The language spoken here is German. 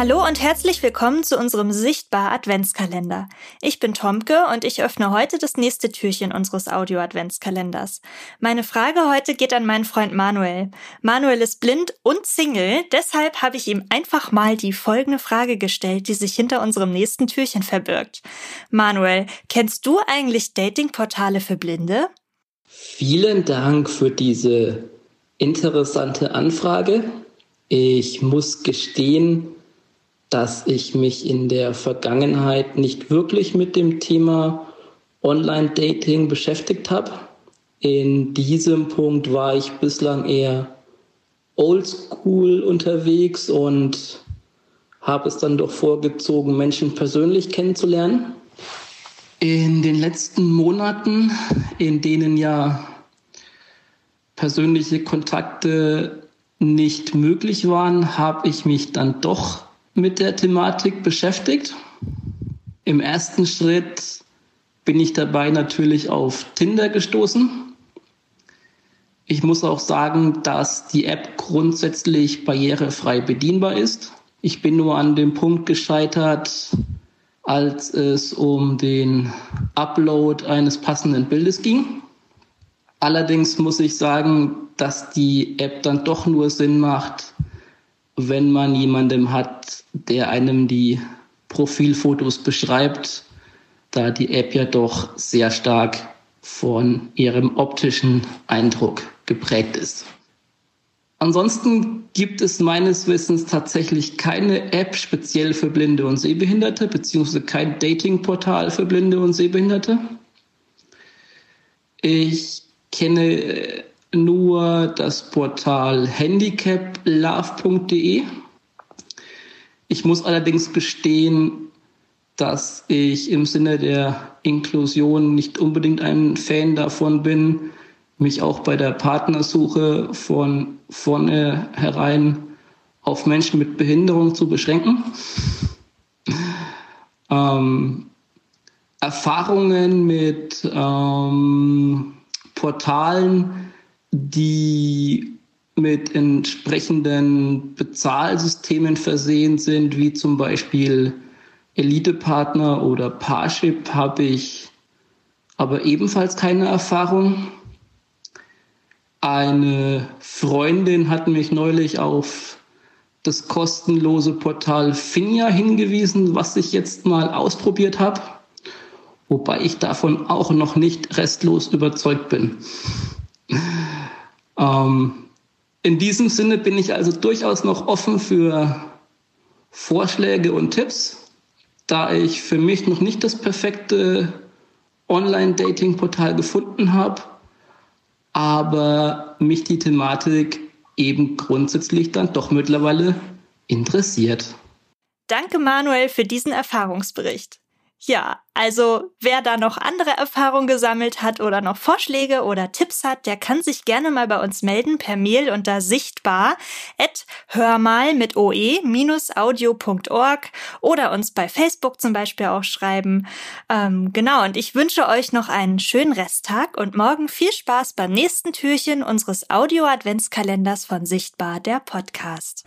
Hallo und herzlich willkommen zu unserem Sichtbar Adventskalender. Ich bin Tomke und ich öffne heute das nächste Türchen unseres Audio Adventskalenders. Meine Frage heute geht an meinen Freund Manuel. Manuel ist blind und Single, deshalb habe ich ihm einfach mal die folgende Frage gestellt, die sich hinter unserem nächsten Türchen verbirgt. Manuel, kennst du eigentlich Datingportale für Blinde? Vielen Dank für diese interessante Anfrage. Ich muss gestehen, dass ich mich in der Vergangenheit nicht wirklich mit dem Thema Online-Dating beschäftigt habe. In diesem Punkt war ich bislang eher oldschool unterwegs und habe es dann doch vorgezogen, Menschen persönlich kennenzulernen. In den letzten Monaten, in denen ja persönliche Kontakte nicht möglich waren, habe ich mich dann doch mit der Thematik beschäftigt. Im ersten Schritt bin ich dabei natürlich auf Tinder gestoßen. Ich muss auch sagen, dass die App grundsätzlich barrierefrei bedienbar ist. Ich bin nur an dem Punkt gescheitert, als es um den Upload eines passenden Bildes ging. Allerdings muss ich sagen, dass die App dann doch nur Sinn macht, wenn man jemandem hat, der einem die Profilfotos beschreibt, da die App ja doch sehr stark von ihrem optischen Eindruck geprägt ist. Ansonsten gibt es meines Wissens tatsächlich keine App speziell für Blinde und Sehbehinderte, beziehungsweise kein Datingportal für Blinde und Sehbehinderte. Ich kenne nur das Portal handicaplove.de. Ich muss allerdings gestehen, dass ich im Sinne der Inklusion nicht unbedingt ein Fan davon bin, mich auch bei der Partnersuche von vornherein auf Menschen mit Behinderung zu beschränken. Ähm, Erfahrungen mit ähm, Portalen die mit entsprechenden Bezahlsystemen versehen sind, wie zum Beispiel Elite-Partner oder Parship, habe ich aber ebenfalls keine Erfahrung. Eine Freundin hat mich neulich auf das kostenlose Portal Finja hingewiesen, was ich jetzt mal ausprobiert habe, wobei ich davon auch noch nicht restlos überzeugt bin. Ähm, in diesem Sinne bin ich also durchaus noch offen für Vorschläge und Tipps, da ich für mich noch nicht das perfekte Online-Dating-Portal gefunden habe, aber mich die Thematik eben grundsätzlich dann doch mittlerweile interessiert. Danke Manuel für diesen Erfahrungsbericht. Ja, also wer da noch andere Erfahrungen gesammelt hat oder noch Vorschläge oder Tipps hat, der kann sich gerne mal bei uns melden per Mail unter sichtbar at hörmal mit oe-audio.org oder uns bei Facebook zum Beispiel auch schreiben. Ähm, genau, und ich wünsche euch noch einen schönen Resttag und morgen viel Spaß beim nächsten Türchen unseres Audio-Adventskalenders von Sichtbar, der Podcast.